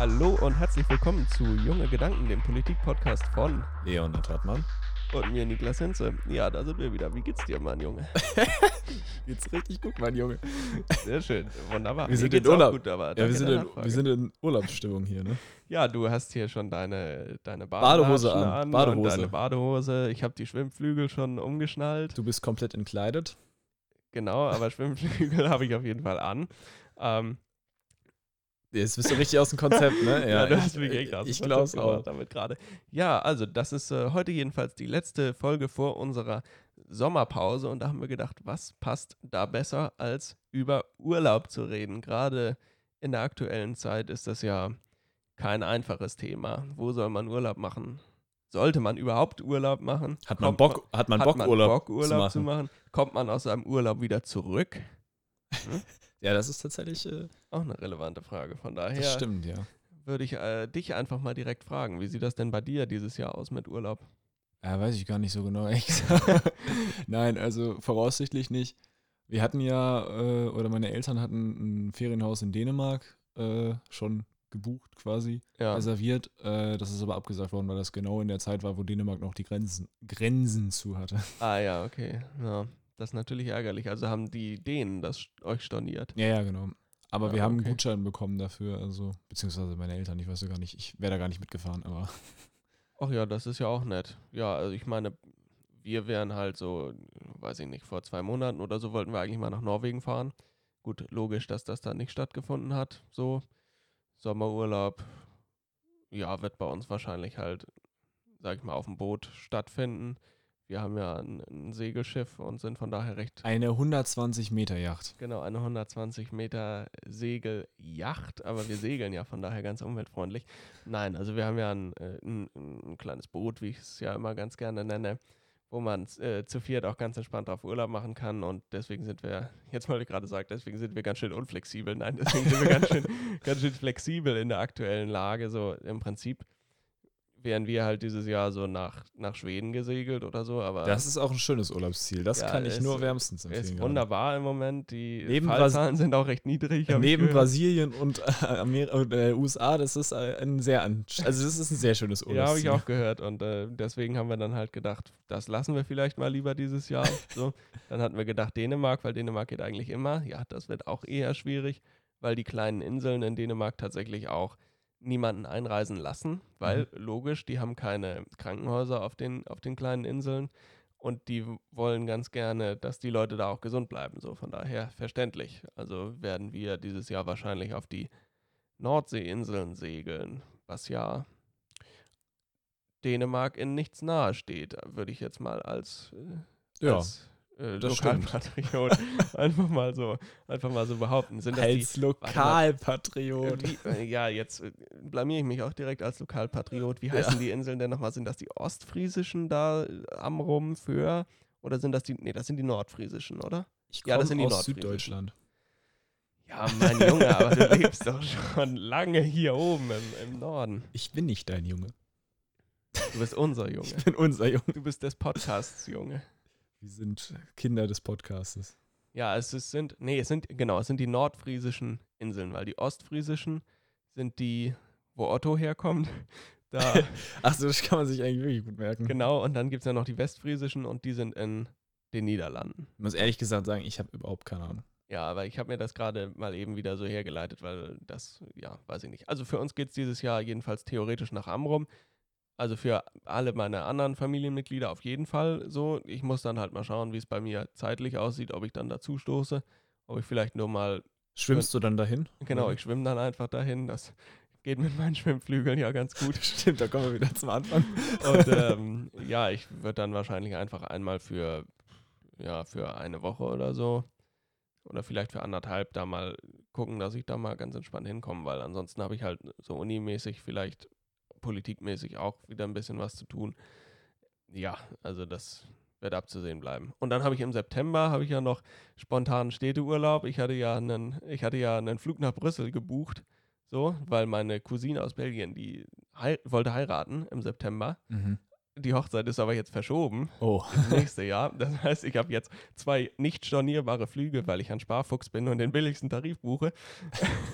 Hallo und herzlich willkommen zu Junge Gedanken, dem Politik-Podcast von Leon Hartmann. Und mir, Niklas Hinze. Ja, da sind wir wieder. Wie geht's dir, Mann, Junge? Geht's richtig gut, mein Junge. Sehr schön. Wunderbar. Wir sind in Urlaub. Gut, aber Ja, wir sind, in, wir sind in Urlaubsstimmung hier, ne? ja, du hast hier schon deine, deine Badehose an, Und Badehose. deine Badehose. Ich habe die Schwimmflügel schon umgeschnallt. Du bist komplett entkleidet. Genau, aber Schwimmflügel habe ich auf jeden Fall an. Ähm, Jetzt bist du richtig aus dem Konzept, ne? Ja, du ich, hast mich echt aus dem Ich gebracht auch. damit gerade. Ja, also das ist äh, heute jedenfalls die letzte Folge vor unserer Sommerpause und da haben wir gedacht, was passt da besser als über Urlaub zu reden? Gerade in der aktuellen Zeit ist das ja kein einfaches Thema. Wo soll man Urlaub machen? Sollte man überhaupt Urlaub machen? Hat man Bock, hat man hat Bock, man Urlaub, Bock, Urlaub zu machen? Kommt man aus seinem Urlaub wieder zurück? Ja, das ist tatsächlich, äh, Auch eine relevante Frage. Von das daher stimmt, ja. würde ich äh, dich einfach mal direkt fragen. Wie sieht das denn bei dir dieses Jahr aus mit Urlaub? Ja, weiß ich gar nicht so genau, ehrlich gesagt. Nein, also voraussichtlich nicht. Wir hatten ja, äh, oder meine Eltern hatten ein Ferienhaus in Dänemark äh, schon gebucht quasi, Ja. reserviert. Äh, das ist aber abgesagt worden, weil das genau in der Zeit war, wo Dänemark noch die Grenzen, Grenzen zu hatte. Ah ja, okay. Ja, das ist natürlich ärgerlich. Also haben die Dänen das euch storniert. Ja, ja, genau. Aber Ah, wir haben einen okay. Gutschein bekommen dafür, also, beziehungsweise meine Eltern, ich weiß ja gar nicht, ich wäre da gar nicht mitgefahren, aber Ach ja, das ist ja auch nett. Ja, also ich meine, wir wären halt so, weiß ich nicht, vor zwei Monaten oder so wollten wir eigentlich mal nach Norwegen fahren. Gut, logisch, dass das dann nicht stattgefunden hat. So, Sommerurlaub, ja, wird bei uns wahrscheinlich halt, sag ich mal, auf dem Boot stattfinden. Wir haben ja ein, ein Segelschiff und sind von daher recht eine 120 Meter Yacht. Genau, eine 120 Meter Segelyacht, aber wir segeln ja von daher ganz umweltfreundlich. Nein, also wir haben ja ein, äh, ein, ein kleines Boot, wie ich es ja immer ganz gerne nenne, wo man äh, zu viert auch ganz entspannt auf Urlaub machen kann und deswegen sind wir, jetzt wollte ich gerade sagen, deswegen sind wir ganz schön unflexibel. Nein, deswegen sind wir ganz schön, ganz schön flexibel in der aktuellen Lage. So im Prinzip wären wir halt dieses Jahr so nach, nach Schweden gesegelt oder so, aber Das ist auch ein schönes Urlaubsziel. Das Ja, kann ich es nur wärmstens empfehlen. ist gerade. wunderbar im Moment. Die Neben Fallzahlen sind auch recht niedrig. Neben. Brasilien und äh, und, äh, USA, das ist äh, ein sehr, also das ist ein sehr schönes Urlaubsziel. Ja, habe ich auch gehört. Und äh, deswegen haben wir dann halt gedacht, das lassen wir vielleicht mal lieber dieses Jahr. So. Dann hatten wir gedacht, Dänemark, weil Dänemark geht eigentlich immer. Ja, das wird auch eher schwierig, weil die kleinen Inseln in Dänemark tatsächlich auch niemanden einreisen lassen, weil logisch, die haben keine Krankenhäuser auf den, auf den kleinen Inseln und die wollen ganz gerne, dass die Leute da auch gesund bleiben. So von daher verständlich. Also werden wir dieses Jahr wahrscheinlich auf die Nordseeinseln segeln, was ja Dänemark in nichts nahe steht, würde ich jetzt mal als, äh, Ja, als äh. Lokalpatriot einfach mal so einfach mal so behaupten. Sind das die, als Lokalpatriot. äh, ja, jetzt äh, blamier ich mich auch direkt als Lokalpatriot. Wie heißen die Inseln denn nochmal? Sind das die ostfriesischen da äh, am Rum für? Oder sind das die, nee, das sind die nordfriesischen, oder? Ich Ja, das sind die aus. Süddeutschland. Ja, mein Junge, aber du lebst doch schon lange hier oben im, im Norden. Ich bin nicht dein Junge. Du bist unser Junge. Ich bin unser Junge. Du bist des Podcasts, Junge. Wir sind Kinder des Podcastes. Ja, es ist, sind, nee, es sind, genau, es sind die nordfriesischen Inseln, weil die ostfriesischen sind die, wo Otto herkommt. Da, Achso, das kann man sich eigentlich wirklich gut merken. genau, und dann gibt es ja noch die westfriesischen und die sind in den Niederlanden. Ich muss ehrlich gesagt sagen, ich habe überhaupt keine Ahnung. Ja, aber ich habe mir das gerade mal eben wieder so hergeleitet, weil das, ja, weiß ich nicht. Also für uns geht es dieses Jahr jedenfalls theoretisch nach Amrum. Also für alle meine anderen Familienmitglieder auf jeden Fall so. Ich muss dann halt mal schauen, wie es bei mir zeitlich aussieht, ob ich dann dazu stoße, ob ich vielleicht nur mal, Schwimmst du dann dahin? genau, ich schwimme dann einfach dahin. Das geht mit meinen Schwimmflügeln ja ganz gut. Stimmt, da kommen wir wieder zum Anfang. Und ähm, ja, ich würde dann wahrscheinlich einfach einmal für, ja, für eine Woche oder so oder vielleicht für anderthalb da mal gucken, dass ich da mal ganz entspannt hinkomme, weil ansonsten habe ich halt so unimäßig, vielleicht politikmäßig auch wieder ein bisschen was zu tun. Ja, also das wird abzusehen bleiben. Und dann habe ich im September habe ich ja noch spontanen Städteurlaub. Ich hatte ja einen, ich hatte ja einen Flug nach Brüssel gebucht, so, weil meine Cousine aus Belgien, die hei wollte heiraten im September. Mhm. Die Hochzeit ist aber jetzt verschoben Oh. ins nächste Jahr. Das heißt, ich habe jetzt zwei nicht stornierbare Flüge, weil ich ein Sparfuchs bin und den billigsten Tarif buche.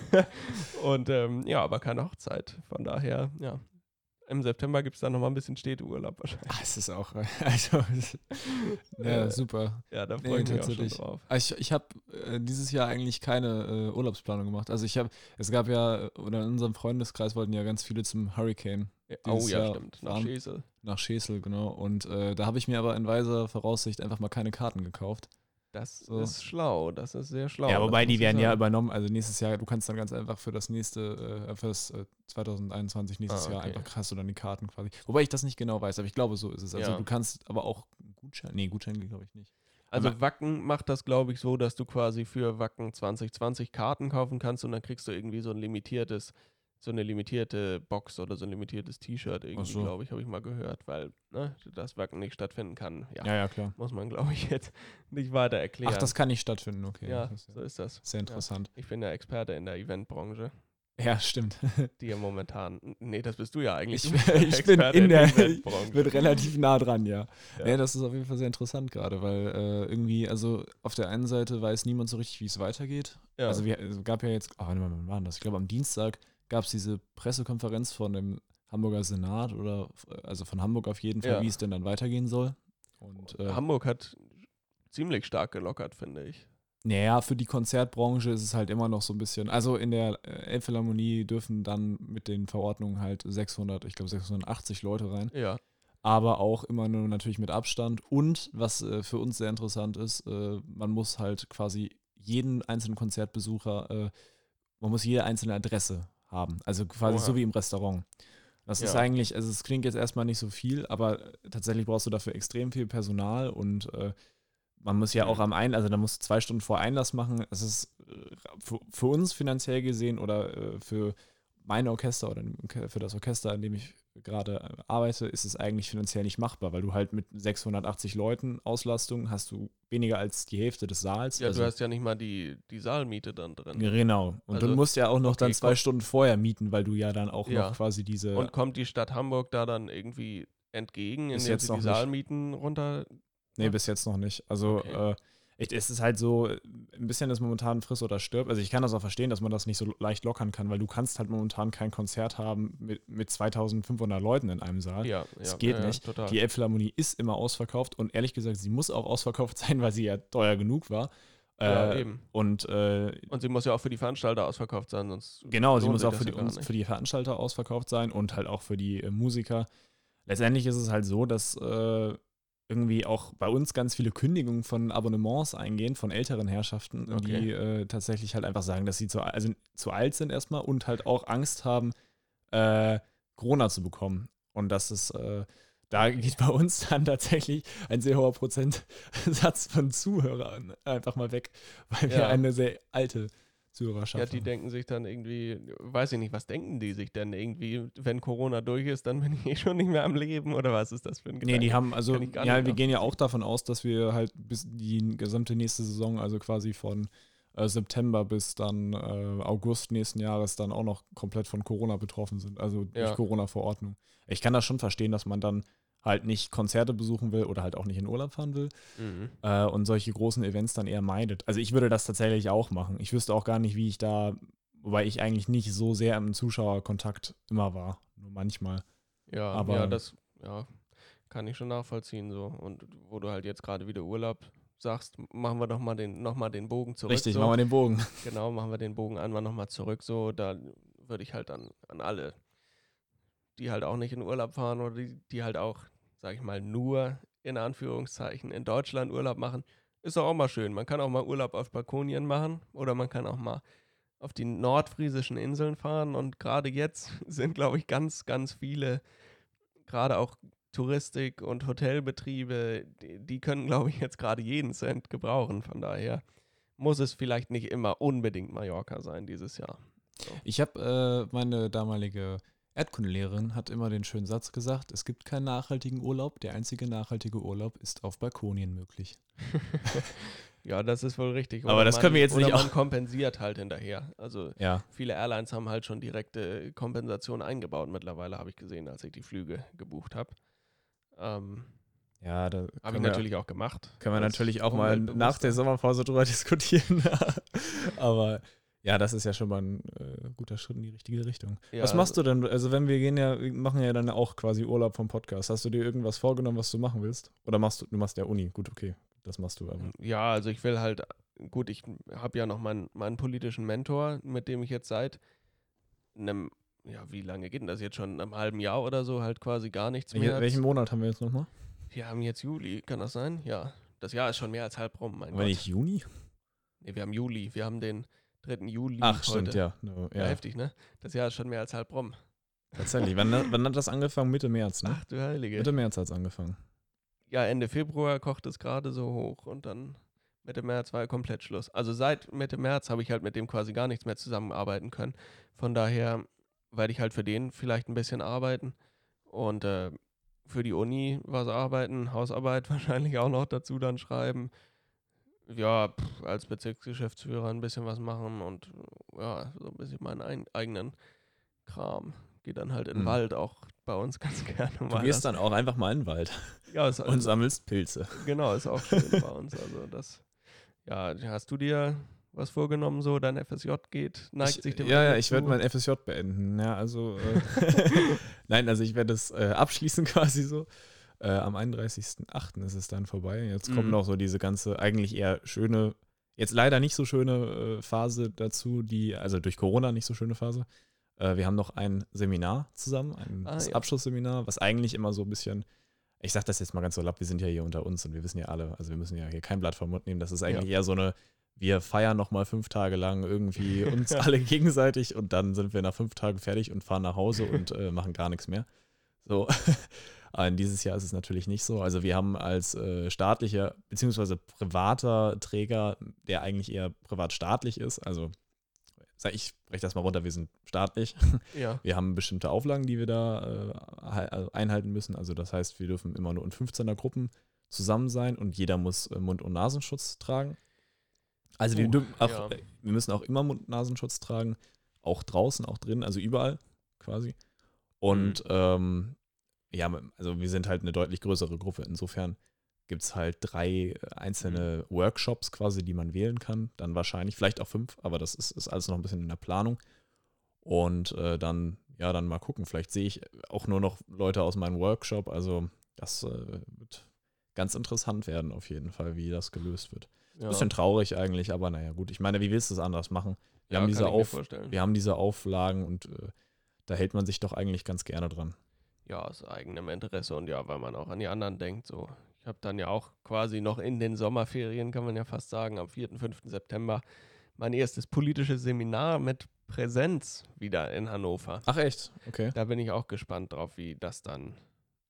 und ähm, ja, aber keine Hochzeit. Von daher, ja. Im September gibt es dann nochmal ein bisschen Städteurlaub wahrscheinlich. Ah, es ist auch, also, ja, super. Ja, da Nee, freue ich mich auch schon drauf. Also Ich, ich habe äh, dieses Jahr eigentlich keine äh, Urlaubsplanung gemacht. Also ich habe, es gab ja, oder in unserem Freundeskreis wollten ja ganz viele zum Hurricane Ja, oh ja, Jahr stimmt. Nach. Schesel. nach Schesel, genau. Und äh, da habe ich mir aber in weiser Voraussicht einfach mal keine Karten gekauft. Das So. ist schlau. Das ist sehr schlau. ja, wobei die werden ja übernommen. Also nächstes Jahr, du kannst dann ganz einfach für das nächste, äh, für das äh, 2021 nächstes Ah, Jahr okay. einfach hast du dann die Karten quasi. Wobei ich das nicht genau weiß, aber ich glaube, so ist es. Also Ja. du kannst aber auch Gutschein, nee, Gutschein glaube ich nicht. Also Aber- Wacken macht das, glaube ich, so, dass du quasi für Wacken 2020 Karten kaufen kannst und dann kriegst du irgendwie so ein limitiertes, so eine limitierte Box oder so ein limitiertes T-Shirt irgendwie, so. glaube ich, habe ich mal gehört, weil ne, das Wacken nicht stattfinden kann. Ja, Ja, ja, klar. muss man, glaube ich, jetzt nicht weiter erklären. Ach, das kann nicht stattfinden, okay. ja, ist so ist das. sehr interessant. Ich bin ja Experte in der Eventbranche, Ja, stimmt. die ja momentan, nee, das bist du ja eigentlich. Ich, ich bin in der, ich bin relativ nah dran, ja. Ja. ja. das ist auf jeden Fall sehr interessant gerade, weil äh, irgendwie, also auf der einen Seite weiß niemand so richtig, wie es weitergeht. Ja. Also wir, es gab ja jetzt, oh, warte mal, wann war das? Ich glaube am Dienstag gab es diese Pressekonferenz von dem Hamburger Senat oder also von Hamburg auf jeden Fall, Ja. wie es denn dann weitergehen soll. Und äh, Hamburg hat ziemlich stark gelockert, finde ich. naja, für die Konzertbranche ist es halt immer noch so ein bisschen, also in der äh, Elbphilharmonie dürfen dann mit den Verordnungen halt 600, ich glaube 680 Leute rein. Ja, aber auch immer nur natürlich mit Abstand. Und was äh, für uns sehr interessant ist, äh, man muss halt quasi jeden einzelnen Konzertbesucher, äh, man muss jede einzelne Adresse haben. Also quasi Oha. so wie im Restaurant. Das ist Ja. eigentlich, also es klingt jetzt erstmal nicht so viel, aber tatsächlich brauchst du dafür extrem viel Personal und äh, man muss ja Mhm. auch am Ein, also da musst du zwei Stunden vor Einlass machen. Es ist äh, für, für uns finanziell gesehen oder äh, für mein Orchester oder für das Orchester, in dem ich gerade äh, arbeite, ist es eigentlich finanziell nicht machbar, weil du halt mit 680 Leuten Auslastung hast du weniger als die Hälfte des Saals. ja also, du hast ja nicht mal die, die Saalmiete dann drin. Genau. Und Also, du musst ja auch noch dann okay, zwei komm. Stunden vorher mieten, weil du ja dann auch Ja. noch quasi diese. Und kommt die Stadt Hamburg da dann irgendwie entgegen, indem jetzt sie noch die. Saalmieten runter. Nee, bis jetzt noch nicht. Also Okay. äh, ich, es ist halt so, äh, ein bisschen ist momentan friss oder stirb. Also ich kann das auch verstehen, dass man das nicht so leicht lockern kann, weil du kannst halt momentan kein Konzert haben mit, mit 2500 Leuten in einem Saal. Ja, Das ja, geht ja, nicht. Total. Die Elbphilharmonie ist immer ausverkauft und ehrlich gesagt, sie muss auch ausverkauft sein, weil sie ja teuer genug war. ja, Äh, eben. und äh, Und sie muss ja auch für die Veranstalter ausverkauft sein, sonst. Genau, sie muss auch das für die, uns, für die Veranstalter ausverkauft sein und halt auch für die äh, Musiker. Letztendlich ist es halt so, dass äh, irgendwie auch bei uns ganz viele Kündigungen von Abonnements eingehen, von älteren Herrschaften, Okay. die äh, tatsächlich halt einfach sagen, dass sie zu, also zu alt sind erstmal und halt auch Angst haben, äh, Corona zu bekommen. Und das ist, äh, da geht bei uns dann tatsächlich ein sehr hoher Prozentsatz von Zuhörern einfach mal weg, weil wir Ja. eine sehr alte Zuhörerschaft Ja, die denken sich dann irgendwie, weiß ich nicht, was denken die sich denn irgendwie, wenn Corona durch ist, dann bin ich eh schon nicht mehr am Leben oder was ist das für ein Nee, Gedanke? die haben, also, ja, wir gehen ja auch davon aus, dass wir halt bis die gesamte nächste Saison, also quasi von äh, September bis dann äh, August nächsten Jahres dann auch noch komplett von Corona betroffen sind, also durch Ja. Corona-Verordnung. Ich kann das schon verstehen, dass man dann halt nicht Konzerte besuchen will oder halt auch nicht in Urlaub fahren will Mhm. äh, und solche großen Events dann eher meidet. Also ich würde das tatsächlich auch machen. Ich wüsste auch gar nicht, wie ich da, wobei ich eigentlich nicht so sehr im Zuschauerkontakt immer war, nur manchmal. Ja, Aber- ja, das ja, kann ich schon nachvollziehen so. Und wo du halt jetzt gerade wieder Urlaub sagst, machen wir doch mal den, noch mal den Bogen zurück. Richtig, so. machen wir den Bogen. Genau, machen wir den Bogen einmal nochmal zurück. So, da würde ich halt an, an alle, die halt auch nicht in Urlaub fahren oder die, die halt auch, sag ich mal, nur in Anführungszeichen in Deutschland Urlaub machen, ist doch auch mal schön. Man kann auch mal Urlaub auf Balkonien machen oder man kann auch mal auf die nordfriesischen Inseln fahren und gerade jetzt sind, glaube ich, ganz, ganz viele, gerade auch Touristik- und Hotelbetriebe, die, die können, glaube ich, jetzt gerade jeden Cent gebrauchen. Von daher muss es vielleicht nicht immer unbedingt Mallorca sein dieses Jahr. Ich habe äh, meine damalige Erdkundelehrerin hat immer den schönen Satz gesagt, es gibt keinen nachhaltigen Urlaub, der einzige nachhaltige Urlaub ist auf Balkonien möglich. ja, das ist wohl richtig. Aber das man, können wir jetzt oder nicht man auch- kompensiert halt hinterher. Also Ja, viele Airlines haben halt schon direkte Kompensation eingebaut mittlerweile, habe ich gesehen, als ich die Flüge gebucht habe. Ähm, ja, da habe ich wir- natürlich auch gemacht. Können wir natürlich auch mal nach Umweltbewusster. der Sommerpause drüber diskutieren. Aber ja, das ist ja schon mal ein äh, guter Schritt in die richtige Richtung. Ja, was machst du denn? Also, wenn wir gehen ja, wir machen ja dann auch quasi Urlaub vom Podcast. Hast du dir irgendwas vorgenommen, was du machen willst? Oder machst du, du machst ja Uni? Gut, okay. Das machst du aber. Ja, also ich will halt, gut, ich habe ja noch meinen, meinen politischen Mentor, mit dem ich jetzt seit einem, ja, wie lange geht denn das jetzt schon? Einem halben Jahr oder so halt quasi gar nichts Welche, mehr. welchen Monat haben wir jetzt nochmal? Wir haben jetzt Juli, kann das sein? Ja. Das Jahr ist schon mehr als halb rum, mein Wenn Gott. nicht Juni? Nee, wir haben Juli. Wir haben den 3. Juli. Ach, stimmt, ja. No, Ja. ja. heftig, ne? Das Jahr ist schon mehr als halb rum. Tatsächlich. wann, wann hat das angefangen? Mitte März, ne? Ach du Heilige. Mitte März hat es angefangen. Ja, Ende Februar kocht es gerade so hoch und dann Mitte März war komplett Schluss. Also seit Mitte März habe ich halt mit dem quasi gar nichts mehr zusammenarbeiten können. Von daher werde ich halt für den vielleicht ein bisschen arbeiten und äh, für die Uni was arbeiten, Hausarbeit wahrscheinlich auch noch dazu dann schreiben. Ja, pff, als Bezirksgeschäftsführer ein bisschen was machen und ja, so ein bisschen meinen ein, eigenen Kram. Geht dann halt in den Mhm. Wald auch bei uns ganz gerne Du mal. gehst das- dann auch einfach mal in den Wald ja, ist und sammelst Pilze. Genau, ist auch schön bei uns. Also das, ja, hast du dir was vorgenommen, so dein FSJ geht, neigt ich, sich dem Ja, ja, ich werde mein FSJ beenden. Ja, also, äh, nein, also ich werde es äh, abschließen quasi so. Äh, am 31.08. ist es dann vorbei. Jetzt kommt Mhm. noch so diese ganze eigentlich eher schöne, jetzt leider nicht so schöne äh, Phase dazu, die, also durch Corona nicht so schöne Phase. Äh, wir haben noch ein Seminar zusammen, ein Ah, ja. Abschlussseminar, was eigentlich immer so ein bisschen, ich sage das jetzt mal ganz so lapp, wir sind ja hier unter uns und wir wissen ja alle, also wir müssen ja hier kein Blatt vom Mund nehmen. Das ist eigentlich eher so eine, wir feiern noch mal fünf Tage lang irgendwie uns alle gegenseitig und dann sind wir nach fünf Tagen fertig und fahren nach Hause und äh, machen gar nichts mehr. So. Dieses Jahr ist es natürlich nicht so. Also wir haben als äh, staatlicher beziehungsweise privater Träger, der eigentlich eher privat-staatlich ist, also sag ich breche das mal runter, wir sind staatlich. Ja, Wir haben bestimmte Auflagen, die wir da äh, also einhalten müssen. Also das heißt, wir dürfen immer nur in 15er Gruppen zusammen sein und jeder muss äh, Mund- und Nasenschutz tragen. Also wir, Uh, dürfen auch, ja. äh, wir müssen auch immer Mund- und Nasenschutz tragen, auch draußen, auch drin, also überall quasi. Und Mhm. ähm, ja, also wir sind halt eine deutlich größere Gruppe. Insofern gibt es halt drei äh, einzelne Mhm. Workshops quasi, die man wählen kann. Dann wahrscheinlich, vielleicht auch fünf, aber das ist, ist alles noch ein bisschen in der Planung. Und äh, dann, ja, dann mal gucken. Vielleicht sehe ich auch nur noch Leute aus meinem Workshop. Also das äh, wird ganz interessant werden auf jeden Fall, wie das gelöst wird. ja. Bisschen traurig eigentlich, aber naja, gut. Ich meine, wie willst du es anders machen? Wir, ja, haben diese Auf, wir haben diese Auflagen und äh, da hält man sich doch eigentlich ganz gerne dran. Ja, aus eigenem Interesse und ja, weil man auch an die anderen denkt. So, ich habe dann ja auch quasi noch in den Sommerferien, kann man ja fast sagen, am 4., 5. September mein erstes politisches Seminar mit Präsenz wieder in Hannover. Ach echt? Okay. Da bin ich auch gespannt drauf, wie das dann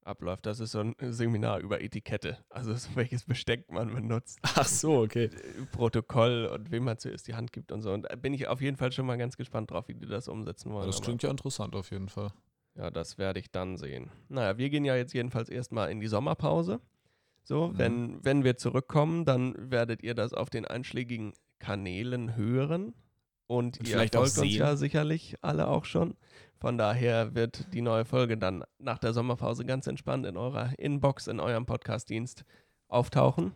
abläuft. Das ist so ein Seminar über Etikette, also so welches Besteck man benutzt, Ach so, okay. äh, Protokoll und wem man zuerst die Hand gibt und so. Und da bin ich auf jeden Fall schon mal ganz gespannt drauf, wie die das umsetzen wollen. Das Aber klingt ja interessant auf jeden Fall. Ja, das werde ich dann sehen. Naja, wir gehen ja jetzt jedenfalls erstmal in die Sommerpause. So, Mhm. wenn, wenn wir zurückkommen, dann werdet ihr das auf den einschlägigen Kanälen hören. Und, Und ihr folgt uns ja sicherlich alle auch schon. Von daher wird die neue Folge dann nach der Sommerpause ganz entspannt in eurer Inbox, in eurem Podcast-Dienst auftauchen.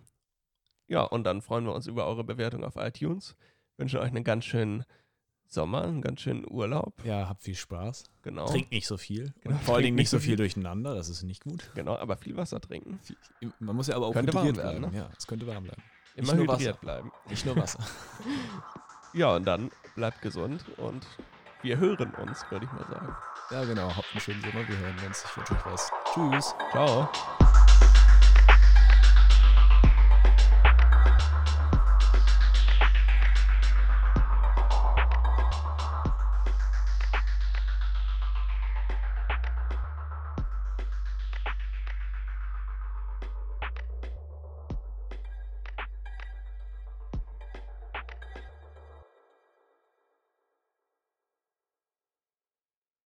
Ja, und dann freuen wir uns über eure Bewertung auf iTunes. Wünschen euch einen ganz schönen Sommer, einen ganz schönen Urlaub. Ja, habt viel Spaß. Genau. Trinkt nicht so viel. Genau, vor allen Dingen nicht nicht so viel durcheinander, das ist nicht gut. Genau, aber viel Wasser trinken. Man muss ja aber auch Könnte warm werden, bleiben. Ja, es könnte warm bleiben. Immer nur hydriert Wasser. bleiben. Nicht nur Wasser. Ja, und dann bleibt gesund und wir hören uns, würde ich mal sagen. ja, genau. Habt einen schönen Sommer. Wir hören uns. Ich wünsche euch was. Tschüss. Ciao.